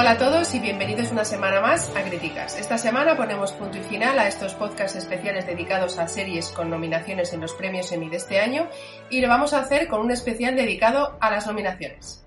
Hola a todos y bienvenidos una semana más a Críticas. Esta semana ponemos punto y final a estos podcasts especiales dedicados a series con nominaciones en los premios Emmy de este año y lo vamos a hacer con un especial dedicado a las nominaciones.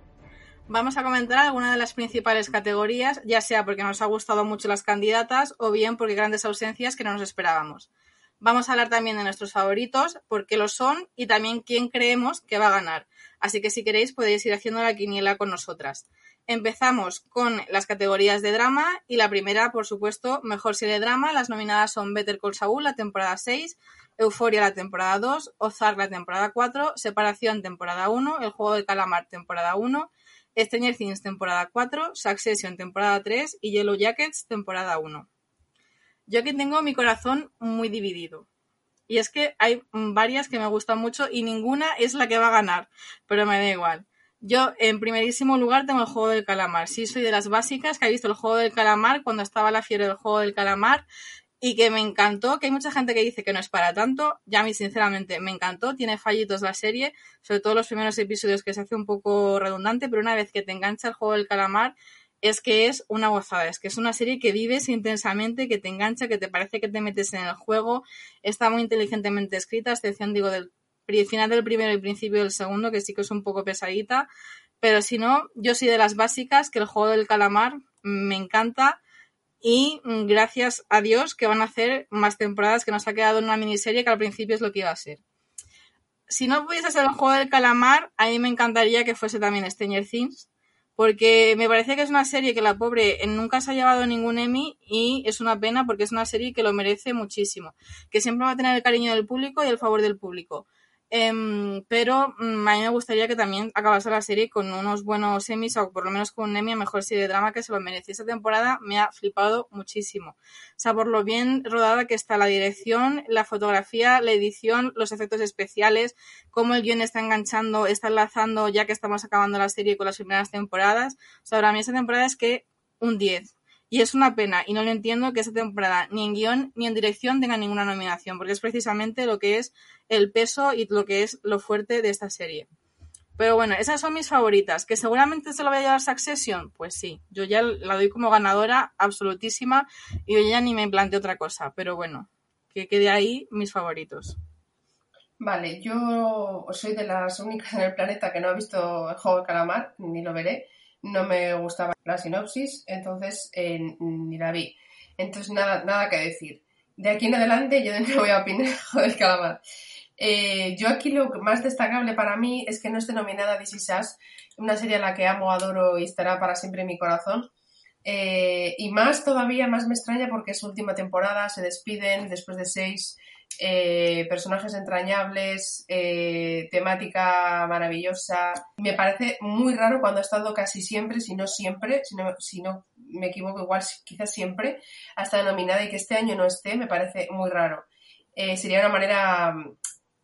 Vamos a comentar algunas de las principales categorías, ya sea porque nos ha gustado mucho las candidatas o bien porque grandes ausencias que no nos esperábamos. Vamos a hablar también de nuestros favoritos, por qué lo son y también quién creemos que va a ganar. Así que si queréis podéis ir haciendo la quiniela con nosotras. Empezamos con las categorías de drama y la primera, por supuesto, mejor serie de drama. Las nominadas son Better Call Saul, la temporada 6, Euforia, la temporada 2, Ozark, la temporada 4, Separación, temporada 1, El Juego del Calamar, temporada 1, Stranger Things, temporada 4, Succession, temporada 3 y Yellow Jackets, temporada 1. Yo aquí tengo mi corazón muy dividido. Y es que hay varias que me gustan mucho y ninguna es la que va a ganar, pero me da igual. Yo, en primerísimo lugar, tengo el juego del calamar. Sí, soy de las básicas que ha visto el juego del calamar cuando estaba la fiebre del juego del calamar y que me encantó, que hay mucha gente que dice que no es para tanto. Ya a mí, sinceramente, me encantó. Tiene fallitos la serie, sobre todo los primeros episodios que se hace un poco redundante, pero una vez que te engancha el juego del calamar, es que es una gozada, es que es una serie que vives intensamente, que te engancha, que te parece que te metes en el juego, está muy inteligentemente escrita, a excepción, digo, del final del primero y principio del segundo, que sí que es un poco pesadita, pero si no, yo soy de las básicas, que el juego del calamar me encanta y gracias a Dios que van a hacer más temporadas, que nos ha quedado en una miniserie que al principio es lo que iba a ser. Si no pudiese ser el juego del calamar, a mí me encantaría que fuese también Stranger Things, porque me parece que es una serie que la pobre nunca se ha llevado ningún Emmy y es una pena porque es una serie que lo merece muchísimo, que siempre va a tener el cariño del público y el favor del público. Em, pero mm, a mí me gustaría que también acabase la serie con unos buenos Emmys o por lo menos con un Emmy a mejor serie de drama que se lo merece. Esta temporada me ha flipado muchísimo. O sea, por lo bien rodada que está la dirección, la fotografía, la edición, los efectos especiales, cómo el guion está enganchando, está enlazando ya que estamos acabando la serie con las primeras temporadas. O sea, para mí esta temporada es que un 10. Y es una pena, y no lo entiendo, que esta temporada ni en guion ni en dirección tenga ninguna nominación, porque es precisamente lo que es el peso y lo que es lo fuerte de esta serie. Pero bueno, esas son mis favoritas. ¿Que seguramente se lo voy a llevar Succession? Pues sí, yo ya la doy como ganadora absolutísima y yo ya ni me planteo otra cosa. Pero bueno, que quede ahí mis favoritos. Vale, yo soy de las únicas en el planeta que no ha visto el juego de calamar, ni lo veré no me gustaba la sinopsis, entonces eh, ni la vi. Entonces, nada, nada que decir. De aquí en adelante yo no voy a opinar del calamar. Eh, yo aquí lo más destacable para mí es que no esté nominada This Is una serie a la que amo, adoro y estará para siempre en mi corazón. Eh, y más todavía, más me extraña porque es su última temporada, se despiden después de seis eh, personajes entrañables, eh, temática maravillosa. Me parece muy raro cuando ha estado casi siempre, si no siempre, si no, me equivoco, igual quizás siempre, ha estado nominada y que este año no esté, me parece muy raro. Eh, sería una manera mm,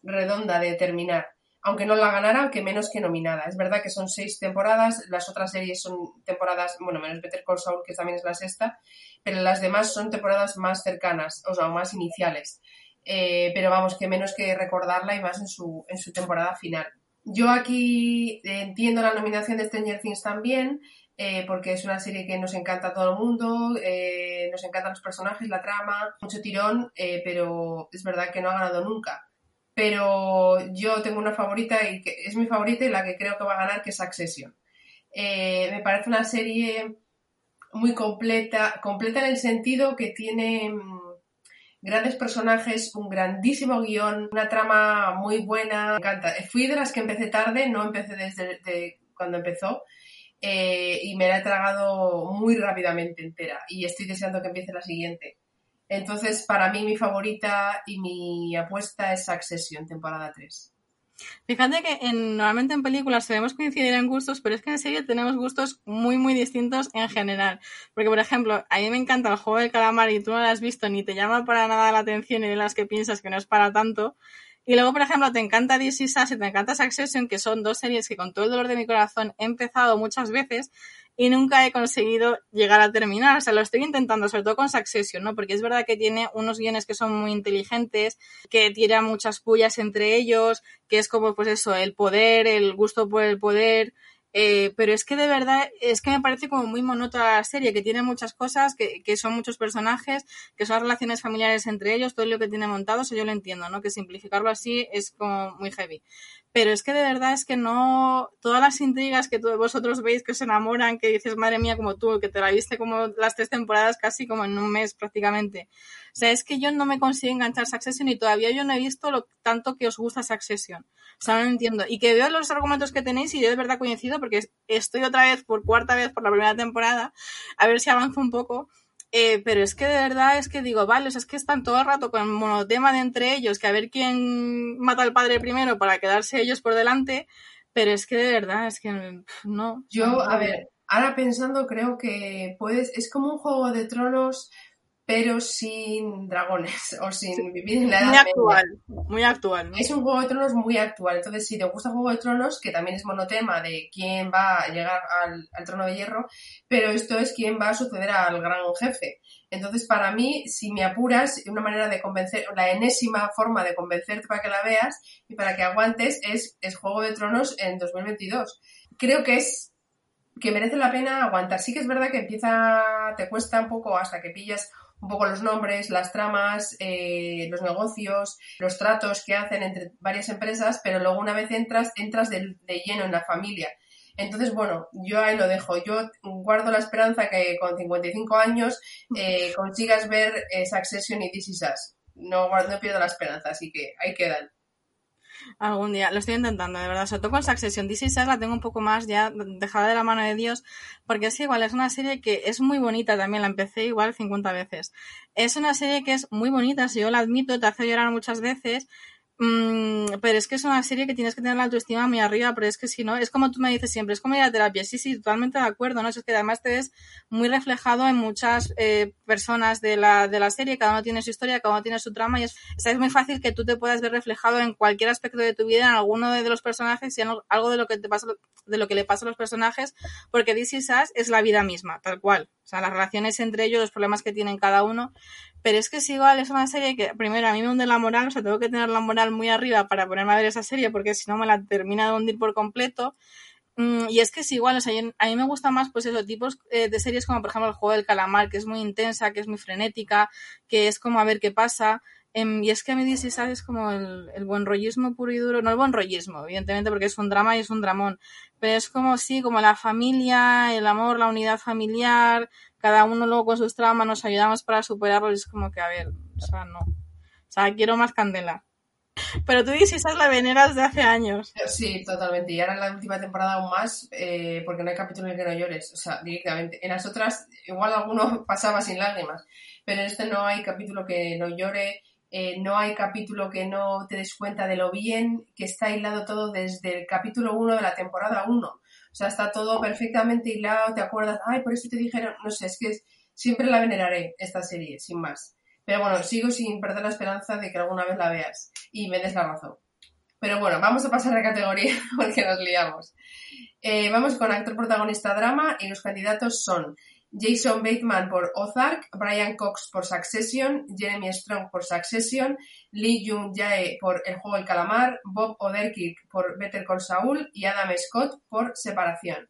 redonda de terminar. Aunque no la ganara, aunque menos que nominada. Es verdad que son seis temporadas, las otras series son temporadas, bueno, menos Better Call Saul, que también es la sexta, pero las demás son temporadas más cercanas, o sea, más iniciales. Eh, pero vamos, que menos que recordarla y más en su, en su temporada final. Yo aquí entiendo la nominación de Stranger Things también, eh, porque es una serie que nos encanta a todo el mundo, eh, nos encantan los personajes, la trama, mucho tirón, pero es verdad que no ha ganado nunca. Pero yo tengo una favorita y que es mi favorita y la que creo que va a ganar, que es Accession. me parece una serie muy completa, completa en el sentido que tiene mm, grandes personajes, un grandísimo guion, una trama muy buena. Me encanta. Fui de las que empecé tarde, no empecé desde cuando empezó. Eh, y me la he tragado muy rápidamente entera y estoy deseando que empiece la siguiente. Entonces, para mí mi favorita y mi apuesta es Succession, temporada 3. Fíjate que en, normalmente en películas debemos coincidir en gustos, pero es que en serie tenemos gustos muy, muy distintos en general. Porque, por ejemplo, a mí me encanta el juego del calamar y tú no lo has visto ni te llama para nada la atención y de las que piensas que no es para tanto. Y luego, por ejemplo, te encanta This Is Us y te encanta Succession, que son dos series que con todo el dolor de mi corazón he empezado muchas veces y nunca he conseguido llegar a terminar. O sea, lo estoy intentando, sobre todo con Succession, ¿no? Porque es verdad que tiene unos guiones que son muy inteligentes, que tiran muchas pullas entre ellos, que es como, pues eso, el poder, el gusto por el poder, eh, pero es que de verdad, es que me parece como muy monótona la serie, que tiene muchas cosas, que, que, son muchos personajes, que son relaciones familiares entre ellos, todo lo que tiene montado, eso yo lo entiendo, ¿no? Que simplificarlo así es como muy heavy. Pero es que de verdad es que no, todas las intrigas que todos vosotros veis que os enamoran, que dices, madre mía, como tú, que te la viste como las tres temporadas casi como en un mes prácticamente. O sea, es que yo no me consigo enganchar Succession y todavía yo no he visto lo tanto que os gusta Succession. O sea, no lo entiendo. Y que veo los argumentos que tenéis y yo de verdad coincido porque estoy otra vez, por cuarta vez, por la primera temporada, a ver si avanzo un poco. Eh, pero es que de verdad es que digo, vale, o sea, es que están todo el rato con el monotema de entre ellos, que a ver quién mata al padre primero para quedarse ellos por delante, pero es que de verdad es que no. Yo, a ver, ahora pensando, creo que puedes, es como un juego de tronos pero sin dragones o sin vivir en la edad muy actual, muy actual. Es un Juego de Tronos muy actual. Entonces, si te gusta Juego de Tronos, que también es monotema de quién va a llegar al, al, trono de hierro, pero esto es quién va a suceder al gran jefe. Entonces, para mí, si me apuras, una manera de convencer, la enésima forma de convencerte para que la veas y para que aguantes es, es Juego de Tronos en 2022. Creo que es que merece la pena aguantar. Sí que es verdad que empieza, te cuesta un poco hasta que pillas un poco los nombres, las tramas, eh, los negocios, los tratos que hacen entre varias empresas, pero luego una vez entras, entras de, de, lleno en la familia. Entonces, bueno, yo ahí lo dejo. Yo guardo la esperanza que con 55 años eh, consigas ver eh, Succession y This Is Us. No, no pierdo la esperanza, así que ahí quedan. Algún día, lo estoy intentando, de verdad. Sobre todo con Succession. DC la tengo un poco más ya dejada de la mano de Dios, porque es igual, es una serie que es muy bonita también, la empecé igual 50 veces. Es una serie que es muy bonita, si yo la admito, te hace llorar muchas veces, Mm, pero es que es una serie que tienes que tener la autoestima muy arriba, pero es que si no, es como tú me dices siempre, es como ir a terapia. Sí, sí, totalmente de acuerdo, ¿no? Es que además te ves muy reflejado en muchas eh, personas de la, de la serie, cada uno tiene su historia, cada uno tiene su trama y es, es muy fácil que tú te puedas ver reflejado en cualquier aspecto de tu vida, en alguno de los personajes y en algo de lo que te pasa, de lo que le pasa a los personajes, porque This Is Us es la vida misma, tal cual. O sea, las relaciones entre ellos, los problemas que tienen cada uno. Pero es que es igual, es una serie que, primero, a mí me hunde la moral, o sea, tengo que tener la moral muy arriba para ponerme a ver esa serie, porque si no me la termina de hundir por completo. Mm, y es que es igual, o sea, a mí me gusta más, pues esos tipos eh, de series como, por ejemplo, el juego del calamar, que es muy intensa, que es muy frenética, que es como a ver qué pasa. Um, y es que a mí DC es como el, el, buen rollismo puro y duro, no el buen rollismo, evidentemente, porque es un drama y es un dramón, pero es como sí, como la familia, el amor, la unidad familiar, cada uno luego con sus traumas nos ayudamos para superarlo, y es como que, a ver, o sea, no. O sea, quiero más candela. Pero tú dices, esa es la veneras de hace años. Sí, totalmente. Y ahora en la última temporada aún más, eh, porque no hay capítulo en el que no llores. O sea, directamente. En las otras, igual alguno pasaba sin lágrimas. Pero en este no hay capítulo que no llore. Eh, no hay capítulo que no te des cuenta de lo bien que está hilado todo desde el capítulo 1 de la temporada 1. O sea, está todo perfectamente hilado, te acuerdas, ay, por eso te dijeron, no sé, es que es, siempre la veneraré esta serie, sin más. Pero bueno, sigo sin perder la esperanza de que alguna vez la veas y me des la razón. Pero bueno, vamos a pasar de categoría porque nos liamos. Eh, vamos con actor protagonista drama y los candidatos son Jason Bateman por Ozark, Brian Cox por Succession, Jeremy Strong por Succession, Lee Jung Jae por El Juego del Calamar, Bob Odenkirk por Better Call Saul y Adam Scott por Separación.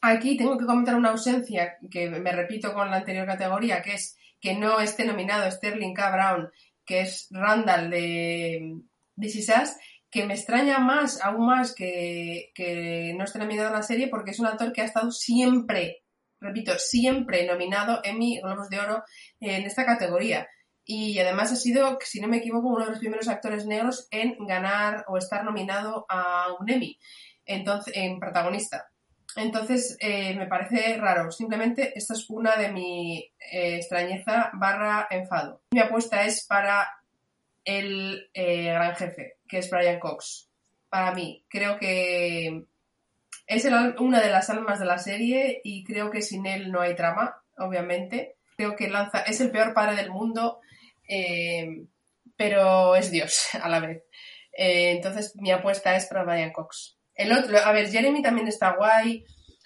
Aquí tengo que comentar una ausencia que me repito con la anterior categoría, que es que no esté nominado Sterling K. Brown, que es Randall de This Is Us, que me extraña más, aún más, que, que no esté nominado en la serie porque es un actor que ha estado siempre repito, siempre nominado Emmy Globos de Oro en esta categoría. Y además ha sido, si no me equivoco, uno de los primeros actores negros en ganar o estar nominado a un Emmy entonces, en protagonista. Entonces, eh, me parece raro. Simplemente esta es una de mi eh, extrañeza barra enfado. Mi apuesta es para el eh, gran jefe, que es Brian Cox. Para mí, creo que es una de las almas de la serie y creo que sin él no hay trama, obviamente. Creo que lanza, es el peor padre del mundo, eh, pero es Dios a la vez. Eh, entonces mi apuesta es para Brian Cox. El otro, a ver, Jeremy también está guay,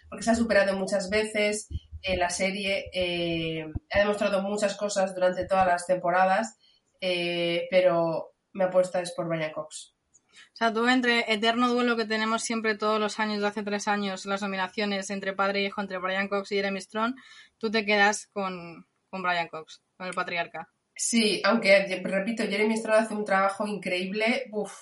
porque se ha superado muchas veces en la serie, eh, ha demostrado muchas cosas durante todas las temporadas, eh, pero mi apuesta es por Brian Cox. O sea, tú entre eterno duelo que tenemos siempre todos los años de hace tres años, las nominaciones entre padre e hijo, entre Brian Cox y Jeremy Strong, tú te quedas con, con Brian Cox, con el patriarca. Sí, aunque repito, Jeremy Strong hace un trabajo increíble, uf,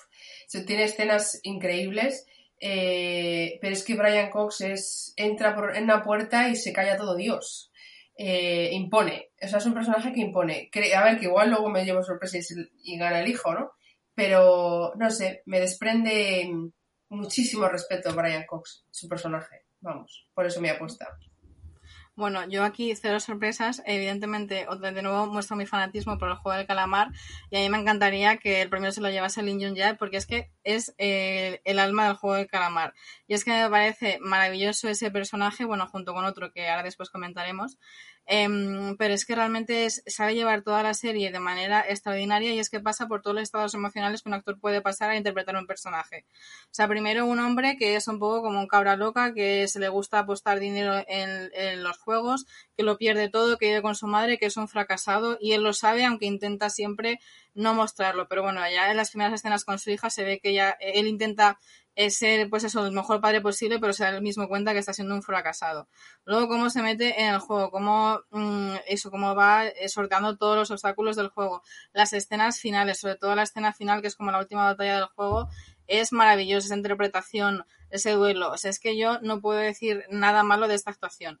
se- tiene escenas increíbles, eh, pero es que Brian Cox es, entra por en una puerta y se calla todo Dios. Eh, impone, o sea, es un personaje que impone. A ver, que igual luego me llevo sorpresa y, y gana el hijo, ¿no? Pero, no sé, me desprende muchísimo respeto a Brian Cox, su personaje. Vamos, por eso mi apuesta. Bueno, yo aquí cero sorpresas. Evidentemente, de nuevo muestro mi fanatismo por el juego del calamar y a mí me encantaría que el premio se lo llevase Lin Jun Jae porque es que es eh, el alma del juego del calamar. Y es que me parece maravilloso ese personaje, bueno, junto con otro que ahora después comentaremos. Em, pero es que realmente es- sabe llevar toda la serie de manera extraordinaria y es que pasa por todos los estados emocionales que un actor puede pasar a interpretar un personaje. O sea, primero un hombre que es un poco como un cabra loca, que se le gusta apostar dinero en, en los juegos, que lo pierde todo, que vive con su madre, que es un fracasado y él lo sabe, aunque intenta siempre no mostrarlo. Pero bueno, ya en las primeras escenas con su hija se ve que ya él intenta eh, ser, pues eso, el mejor padre posible, pero se da él mismo cuenta que está siendo un fracasado. Luego, cómo se mete en el juego, cómo, mm, eso, cómo va eh, sorteando todos los obstáculos del juego. Las escenas finales, sobre todo la escena final, que es como la última batalla del juego, es maravillosa esa interpretación, ese duelo. O sea, es que yo no puedo decir nada malo de esta actuación.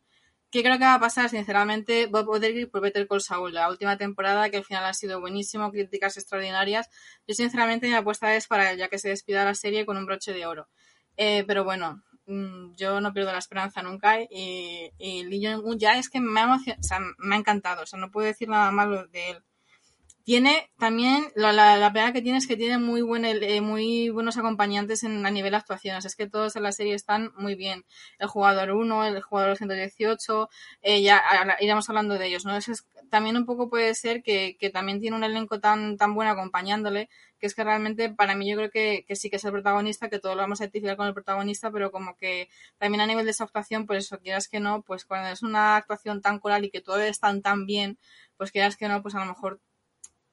¿Qué creo que va a pasar? Sinceramente, Bob Odenkirk por Better Call Saul, la última temporada que al final ha sido buenísimo, críticas extraordinarias. Yo sinceramente mi apuesta es para él, ya que se despida la serie con un broche de oro. Eh, pero bueno, mm, yo no pierdo la esperanza nunca y, y Lee Jong-un ya es que me ha, o me ha encantado, o sea, no puedo decir nada malo de él. Tiene también, la, la, la pega que tiene es que tiene muy, buen, eh, muy buenos acompañantes en, a nivel actuaciones. Es que todos en la serie están muy bien. El jugador 1, el jugador 118, eh, ya ahora iremos hablando de ellos, ¿no? Eso es- también un poco puede ser que, que también tiene un elenco tan, tan bueno acompañándole, que es que realmente para mí yo creo que, que sí que es el protagonista, que todo lo vamos a identificar con el protagonista, pero como que también a nivel de esa actuación, pues eso, quieras que no, pues cuando es una actuación tan coral y que todo están tan bien, pues quieras que no, pues a lo mejor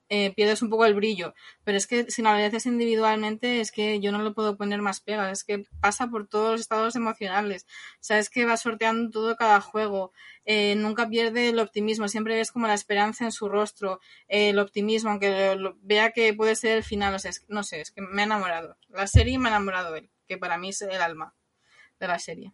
eh, pierdes un poco el brillo. Pero es que si lo analizas individualmente, es que yo no le puedo poner más pegas. Es que pasa por todos los estados emocionales. O sea, es que va sorteando todo cada juego. Eh, nunca pierde el optimismo. Siempre ves como la esperanza en su rostro. eh, el optimismo, aunque lo- vea que puede ser el final. O sea, es no sé, es que me ha enamorado. La serie me ha enamorado él, que para mí es el alma de la serie.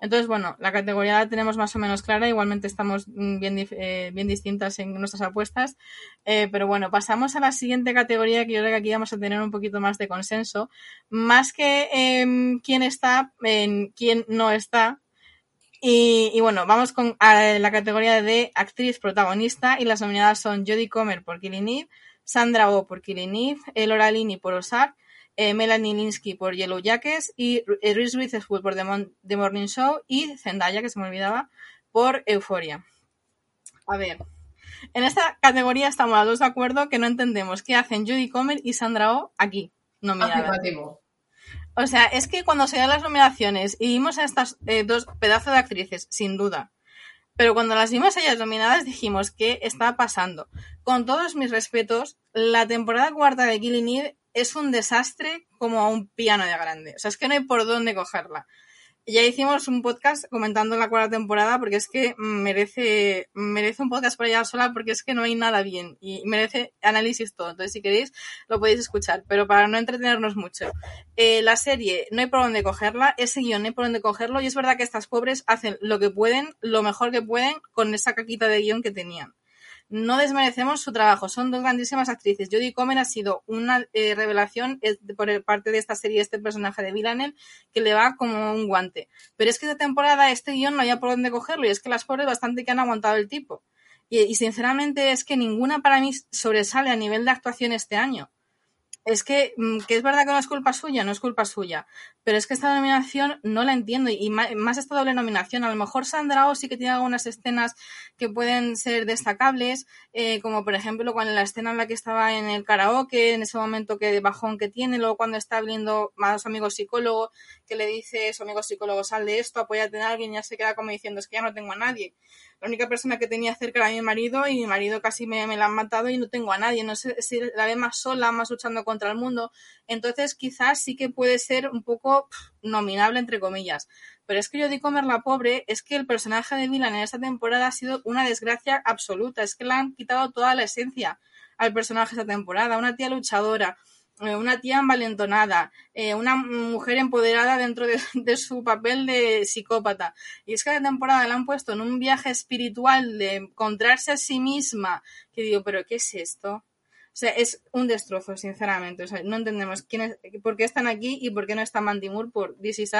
Entonces, bueno, la categoría la tenemos más o menos clara, igualmente estamos mm, bien, eh, bien distintas en nuestras apuestas, Eh, pero bueno, pasamos a la siguiente categoría que yo creo que aquí vamos a tener un poquito más de consenso, más que em, quién está, en quién no está. Y, bueno, vamos con a la categoría de actriz protagonista y las nominadas son Jodie Comer por Killing Eve, Sandra Oh por Killing Eve, eh, Laura Linney por Ozark, eh, Melanie Linsky por Yellow Jackets y eh, Reese Witherspoon por The, Mon- The Morning Show y Zendaya, que se me olvidaba, por Euphoria. A ver, en esta categoría estamos los dos de acuerdo que no entendemos qué hacen Jodie Comer y Sandra Oh aquí, nominadas. O sea, es que cuando se dan las nominaciones y vimos a estas eh, dos pedazos de actrices, sin duda, pero cuando las vimos a ellas nominadas dijimos, ¿qué está pasando? Con todos mis respetos, la temporada cuarta de Killing Eve es un desastre como a un piano de grande. O sea, es que no hay por dónde cogerla. Ya hicimos un podcast comentando la cuarta temporada porque es que merece, merece un podcast por ella sola porque es que no hay nada bien y merece análisis todo. Entonces, si queréis, lo podéis escuchar. Pero para no entretenernos mucho, eh, la serie no hay por dónde cogerla, ese guion no hay por dónde cogerlo y es verdad que estas pobres hacen lo que pueden, lo mejor que pueden con esa caquita de guion que tenían. No desmerecemos su trabajo, son dos grandísimas actrices. Jodie Comer ha sido una eh, revelación eh, por parte de esta serie, este personaje de Villanelle, que le va como un guante. Pero es que esta temporada este guion no había por dónde cogerlo y es que las pobres bastante que han aguantado el tipo. Y sinceramente es que ninguna para mí sobresale a nivel de actuación este año es que, mm, que es verdad que no es culpa suya, no es culpa suya, pero es que esta nominación no la entiendo y más esta doble nominación. A lo mejor Sandra Oh sí que tiene algunas escenas que pueden ser destacables, eh, como por ejemplo cuando la escena en la que estaba en el karaoke, en ese momento que de bajón que tiene, luego cuando está viendo a su amigo psicólogo, que le dice su amigo psicólogo sal de esto, apóyate en alguien, ya se queda como diciendo es que ya no tengo a nadie. La única persona que tenía cerca era mi marido y mi marido casi me, me la han matado y no tengo a nadie. No sé si la ve más sola, más luchando contra el mundo. Entonces quizás sí que puede ser un poco nominable, entre comillas. Pero es que yo di comer la pobre, es que el personaje de Milan en esta temporada ha sido una desgracia absoluta. Es que le han quitado toda la esencia al personaje de esta temporada. Una tía luchadora, una tía envalentonada, eh, una mujer empoderada dentro de, de, su papel de psicópata. Y es que la temporada la han puesto en un viaje espiritual de encontrarse a sí misma, que digo, pero ¿qué es esto? O sea, es un destrozo, sinceramente. O sea, no entendemos quién es, por qué están aquí y por qué no está Mandy Moore por This Is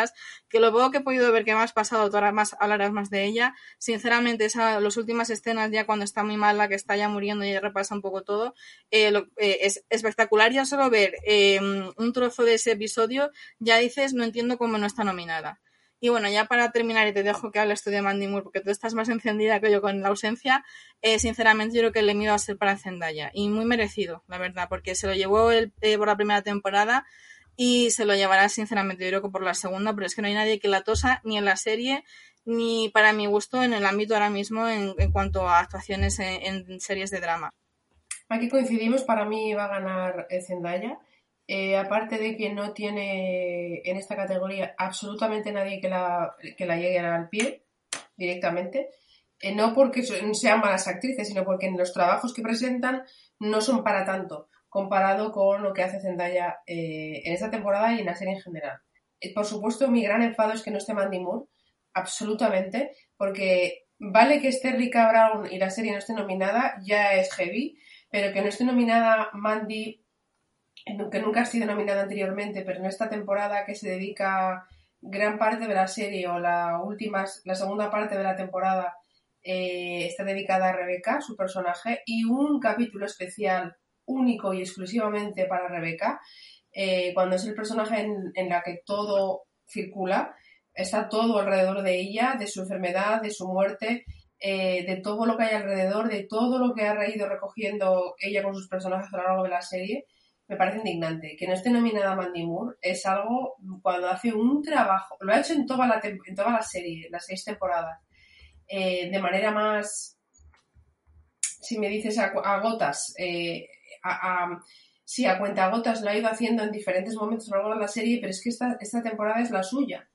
que lo poco que he podido ver que me has pasado, tú ahora hablarás más de ella. Sinceramente, las últimas escenas ya cuando está muy mala, que está ya muriendo y repasa un poco todo, eh, eh, es espectacular ya solo ver eh, un trozo de ese episodio, ya dices, no entiendo cómo no está nominada. Y bueno, ya para terminar, y te dejo que hables tú de Mandy Moore, porque tú estás más encendida que yo con la ausencia, eh, sinceramente yo creo que el Emmy va a ser para Zendaya. Y muy merecido, la verdad, porque se lo llevó el, eh, por la primera temporada y se lo llevará, sinceramente, yo creo que por la segunda, pero es que no hay nadie que la tosa ni en la serie, ni para mi gusto en el ámbito ahora mismo en, en cuanto a actuaciones en, en, series de drama. Aquí coincidimos, para mí va a ganar eh, Zendaya. Eh, aparte de que no tiene en esta categoría absolutamente nadie que la, que la llegue al pie directamente, eh, no porque sean malas actrices, sino porque en los trabajos que presentan no son para tanto, comparado con lo que hace Zendaya eh, en esta temporada y en la serie en general. Por supuesto, mi gran enfado es que no esté Mandy Moore, absolutamente, porque vale que esté Rika Brown y la serie no esté nominada, ya es heavy, pero que no esté nominada Mandy que nunca ha sido nominada anteriormente, pero en esta temporada que se dedica gran parte de la serie o la última, la segunda parte de la temporada eh, está dedicada a Rebeca, su personaje, y un capítulo especial único y exclusivamente para Rebeca, eh, cuando es el personaje en, en la que todo circula, está todo alrededor de ella, de su enfermedad, de su muerte, eh, de todo lo que hay alrededor, de todo lo que ha reído recogiendo ella con sus personajes a lo largo de la serie me parece indignante. Que no esté nominada Mandy Moore es algo cuando hace un trabajo, lo ha hecho en toda la, en toda la serie, las seis temporadas, eh, de manera más, si me dices a, a gotas, eh, a, a, sí, a cuenta gotas lo ha ido haciendo en diferentes momentos a lo largo de la serie, pero es que esta, esta temporada es la suya.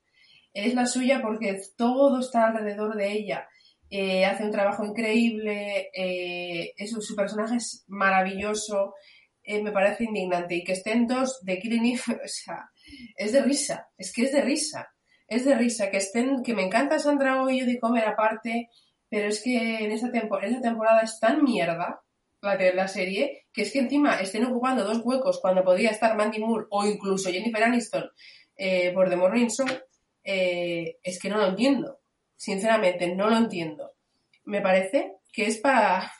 Es la suya porque todo está alrededor de ella. Eh, hace un trabajo increíble, eh, su personaje es maravilloso, eh, me parece indignante. Y que estén dos de Killing Eve, o sea, es de risa, es que es de risa, es de risa. Que estén, que me encanta Sandra Oh y Judy Comer aparte, pero es que en esta, tempo, en temporada es tan mierda la de la serie, que es que encima estén ocupando dos huecos cuando podría estar Mandy Moore o incluso Jennifer Aniston eh, por The Morning Show, eh, es que no lo entiendo. Sinceramente, no lo entiendo. Me parece que es para,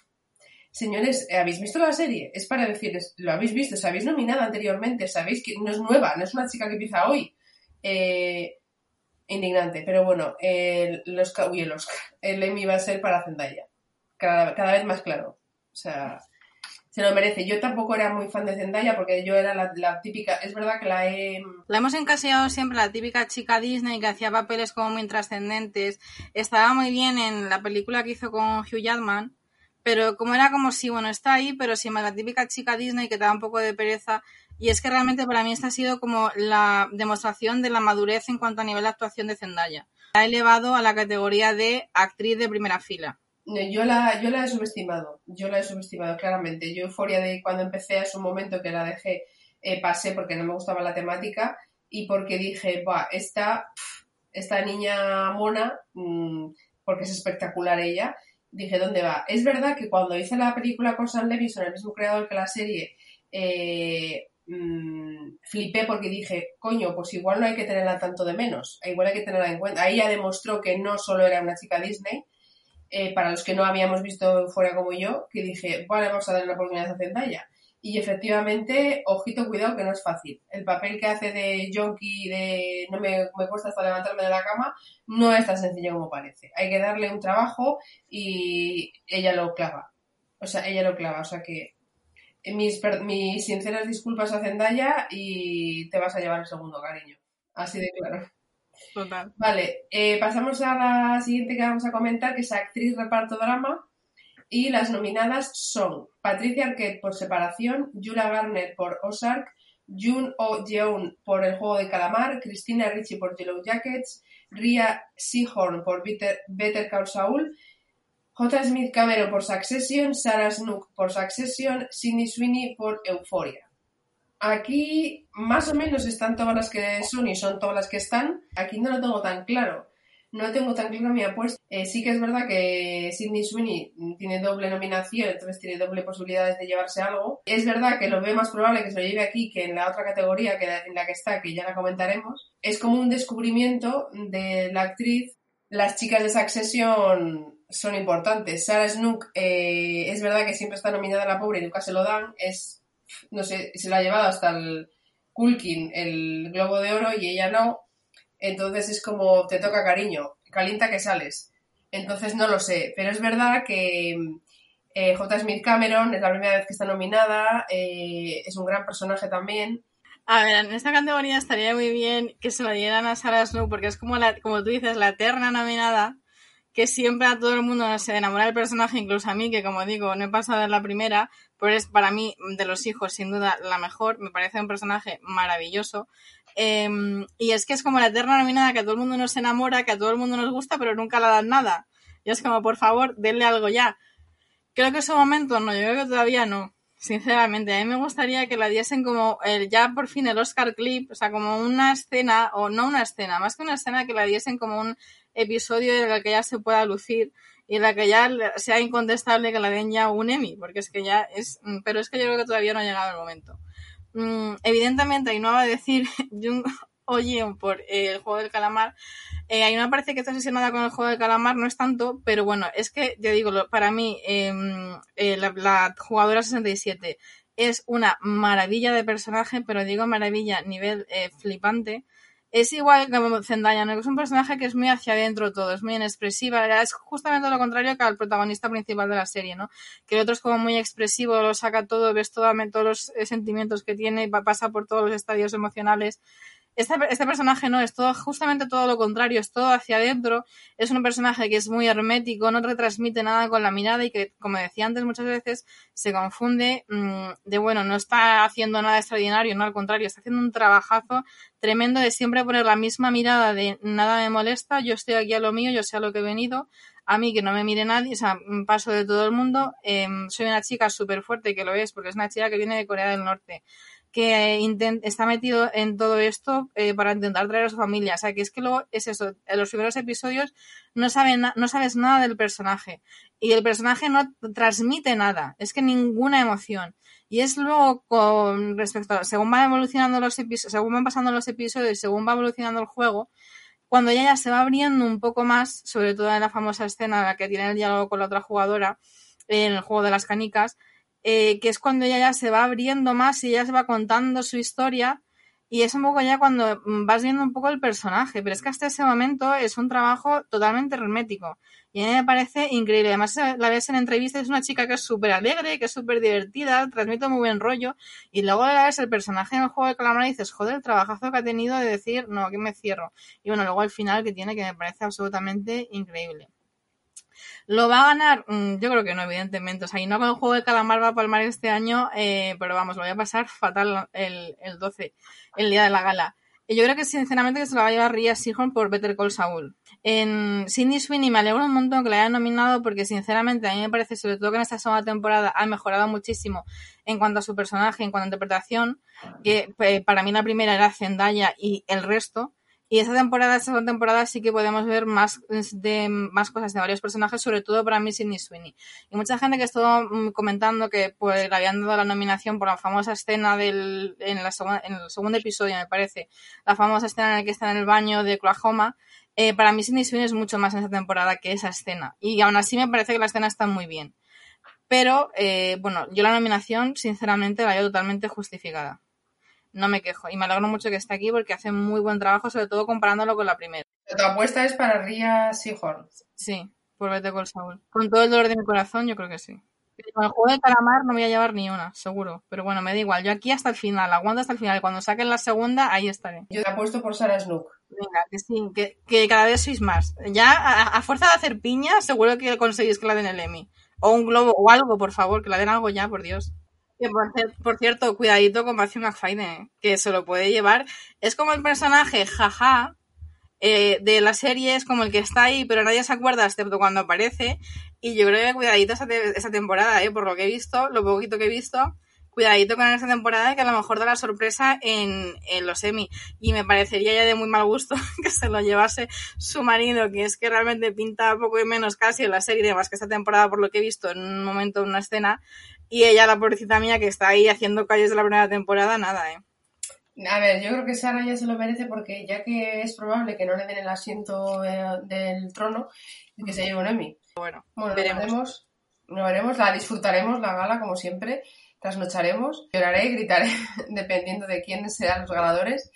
señores, ¿habéis visto la serie? Es para decirles, lo habéis visto, se habéis nominado anteriormente, sabéis que no es nueva, no es una chica que empieza hoy. Eh, indignante, pero bueno, el, Oscar, uy, el Oscar, el Emmy va a ser para Zendaya. Cada, vez más claro. O sea, se lo merece. Yo tampoco era muy fan de Zendaya porque yo era la, típica, es verdad que la he... La hemos encasillado siempre, la típica chica Disney que hacía papeles como muy trascendentes. Estaba muy bien en la película que hizo con Hugh Jackman, pero como era como si, bueno, está ahí, pero sin más la típica chica Disney que te da un poco de pereza. Y es que realmente para mí esta ha sido como la demostración de la madurez en cuanto a nivel de actuación de Zendaya. La ha elevado a la categoría de actriz de primera fila. Yo la, yo la he subestimado, yo la he subestimado claramente. Yo euforia de cuando empecé a su momento que la dejé, eh, pasé porque no me gustaba la temática y porque dije, va, esta, esta niña mona, mmm, porque es espectacular ella, dije, ¿dónde va? Es verdad que cuando hice la película con Sam Levinson, el mismo creador que la serie, eh, mmm, flipé porque dije, coño, pues igual no hay que tenerla tanto de menos, igual hay que tenerla en cuenta. Ahí ya demostró que no solo era una chica Disney. eh, para los que no habíamos visto fuera como yo, que dije, vale, vamos a darle la oportunidad a Zendaya. Y efectivamente, ojito, cuidado, que no es fácil. El papel que hace de Jonky, de no me, me cuesta hasta levantarme de la cama, no es tan sencillo como parece. Hay que darle un trabajo y ella lo clava. O sea, ella lo clava. O sea que eh, mis, mis sinceras disculpas a Zendaya y te vas a llevar el segundo, cariño. Así de claro. Total. Vale, eh, pasamos a la siguiente que vamos a comentar, que es actriz reparto drama. Y las nominadas son Patricia Arquette por Separación, Julia Garner por Ozark, Jun Oh Jeon por El Juego de Calamar, Christina Ricci por Yellow Jackets, Ria Seahorn por Better, Better Call Saul, J. Smith Cameron por Succession, Sarah Snook por Succession, Sidney Sweeney por Euphoria. Aquí más o menos están todas las que son y son todas las que están. Aquí no lo tengo tan claro. No tengo tan claro mi apuesta. Eh, sí que es verdad que Sidney Sweeney tiene doble nominación, entonces tiene doble posibilidades de llevarse algo. Es verdad que lo veo más probable que se lo lleve aquí que en la otra categoría que en la que está, que ya la comentaremos. Es como un descubrimiento de la actriz. Las chicas de Succession son importantes. Sarah Snook eh, es verdad que siempre está nominada a la pobre y nunca se lo dan. Es, no sé, se lo ha llevado hasta el Culkin, el Globo de Oro, y ella no. Entonces es como te toca cariño, calienta que sales. Entonces no lo sé, pero es verdad que eh, J. Smith Cameron es la primera vez que está nominada, eh, es un gran personaje también. A ver, en esta categoría estaría muy bien que se lo dieran a Sarah Snook, porque es como, la, como tú dices, la eterna nominada, que siempre a todo el mundo se enamora del personaje, incluso a mí, que como digo, no he pasado en la primera, pero es para mí, de los hijos, sin duda, la mejor. Me parece un personaje maravilloso. Eh, y es que es como la eterna nominada que a todo el mundo nos enamora, que a todo el mundo nos gusta, pero nunca la dan nada. Y es como, por favor, denle algo ya. Creo que es un momento, no, yo creo que todavía no. Sinceramente, a mí me gustaría que la diesen como el, ya por fin el Oscar clip, o sea, como una escena, o no una escena, más que una escena, que la diesen como un episodio en el que ya se pueda lucir y en la que ya sea incontestable que la den ya un Emmy, porque es que ya es, pero es que yo creo que todavía no ha llegado el momento. Mm, evidentemente, y no va a decir Jung Oye por eh, el juego del calamar. Eh, ahí me parece que está obsesionada con el juego del calamar, no es tanto, pero bueno, es que, te digo, para mí, eh, eh, la, la jugadora 67 es una maravilla de personaje, pero digo maravilla nivel eh, flipante. Es igual que Zendaya, ¿no? Es un personaje que es muy hacia adentro todo, es muy inexpresiva. Es justamente lo contrario que al protagonista principal de la serie, ¿no? Que el otro es como muy expresivo, lo saca todo, ves todo- todos los sentimientos que tiene, pa- pasa por todos los estadios emocionales. Este, este personaje no, es todo justamente todo lo contrario, es todo hacia adentro. Es un personaje que es muy hermético, no retransmite nada con la mirada y que, como decía antes, muchas veces se confunde mmm, de, bueno, no está haciendo nada extraordinario, no, al contrario, está haciendo un trabajazo tremendo de siempre poner la misma mirada de nada me molesta, yo estoy aquí a lo mío, yo sé a lo que he venido, a mí que no me mire nadie, o sea, paso de todo el mundo, eh, soy una chica súper fuerte, que lo es, porque es una chica que viene de Corea del Norte, que intent está metido en todo esto eh, para intentar traer a su familia. O sea, que es que luego es eso, en los primeros episodios no, saben no sabes nada del personaje y el personaje no transmite nada, es que ninguna emoción. Y es luego con respecto a, según van evolucionando los episodios, según van pasando los episodios, según va evolucionando el juego, cuando ella ya se va abriendo un poco más, sobre todo en la famosa escena en la que tiene el diálogo con la otra jugadora, en el juego de las canicas, eh, que es cuando ella ya se va abriendo más y ella se va contando su historia y es un poco ya cuando vas viendo un poco el personaje, pero es que hasta ese momento es un trabajo totalmente hermético y a mí me parece increíble. Además, la ves en entrevistas, es una chica que es súper alegre, que es súper divertida, transmite muy buen rollo y luego la ves el personaje en el juego de calamar y dices, joder, el trabajazo que ha tenido de decir, no, que me cierro. Y bueno, luego el final que tiene que me parece absolutamente increíble. ¿Lo va a ganar? Yo creo que no, evidentemente. O sea, y no con el juego de calamar va a palmar este año, eh, pero vamos, lo voy a pasar fatal el, el 12, el día de la gala. Y yo creo que sinceramente que se la va a llevar Ria Seahorn por Better Call Saul. En Sidney Sweeney me alegro un montón que la hayan nominado porque sinceramente a mí me parece, sobre todo que en esta segunda temporada ha mejorado muchísimo en cuanto a su personaje, en cuanto a interpretación, que eh, para mí la primera era Zendaya y el resto. Y esta temporada, esta segunda temporada, sí que podemos ver más de más cosas de varios personajes, sobre todo para mí Sidney Sweeney. Y mucha gente que estuvo comentando que pues, le habían dado la nominación por la famosa escena del, en, la en el segundo episodio, me parece, la famosa escena en la que está en el baño de Oklahoma, Eh, para mí Sidney Sweeney es mucho más en esta temporada que esa escena. Y aún así me parece que la escena está muy bien. Pero, eh, bueno, yo la nominación, sinceramente, la veo totalmente justificada. No me quejo. Y me alegro mucho que esté aquí porque hace muy buen trabajo, sobre todo comparándolo con la primera. Tu apuesta es para Ria Seahorn. Sí, por verte con Saúl. Con todo el dolor de mi corazón, yo creo que sí. Con el juego de calamar no me voy a llevar ni una, seguro. Pero bueno, me da igual. Yo aquí hasta el final, aguanto hasta el final. Cuando saquen la segunda, ahí estaré. Yo te apuesto por Sarah Snook. Venga, que sí, que, que cada vez sois más. Ya, a, a fuerza de hacer piña, seguro que conseguís que la den el Emmy. O un globo, o algo, por favor, que la den algo ya, por Dios. Que por, por cierto, cuidadito con Matthew McFadden, ¿eh? que se lo puede llevar. Es como el personaje, jaja, eh, de la serie, es como el que está ahí, pero nadie se acuerda excepto cuando aparece. Y yo creo que cuidadito esa, esa temporada, ¿eh? por lo que he visto, lo poquito que he visto, cuidadito con esta temporada que a lo mejor da la sorpresa en, en los Emmy. Y me parecería ya de muy mal gusto que se lo llevase su marido, que es que realmente pinta poco y menos casi en la serie, y demás que esta temporada, por lo que he visto, en un momento, en una escena, y ella, la pobrecita mía, que está ahí haciendo calles de la primera temporada, nada, ¿eh? A ver, yo creo que Sara ya se lo merece porque ya que es probable que no le den el asiento eh, del trono y que se lleve un Emmy. Bueno, Bueno, veremos. lo veremos, lo veremos, la disfrutaremos, la gala, como siempre, trasnocharemos, lloraré, gritaré, dependiendo de quiénes sean los ganadores.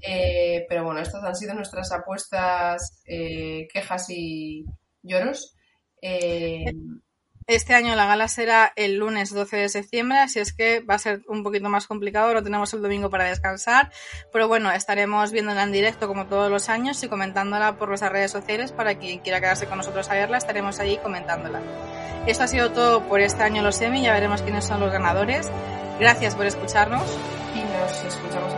Eh, pero bueno, estas han sido nuestras apuestas, eh, quejas y lloros. Este año la gala será el lunes 12 de septiembre, así es que va a ser un poquito más complicado, no tenemos el domingo para descansar, pero bueno, estaremos viéndola en directo como todos los años y comentándola por nuestras redes sociales para quien quiera quedarse con nosotros a verla, estaremos allí comentándola. Esto ha sido todo por este año los Emmy, ya veremos quiénes son los ganadores. Gracias por escucharnos. y nos escuchamos.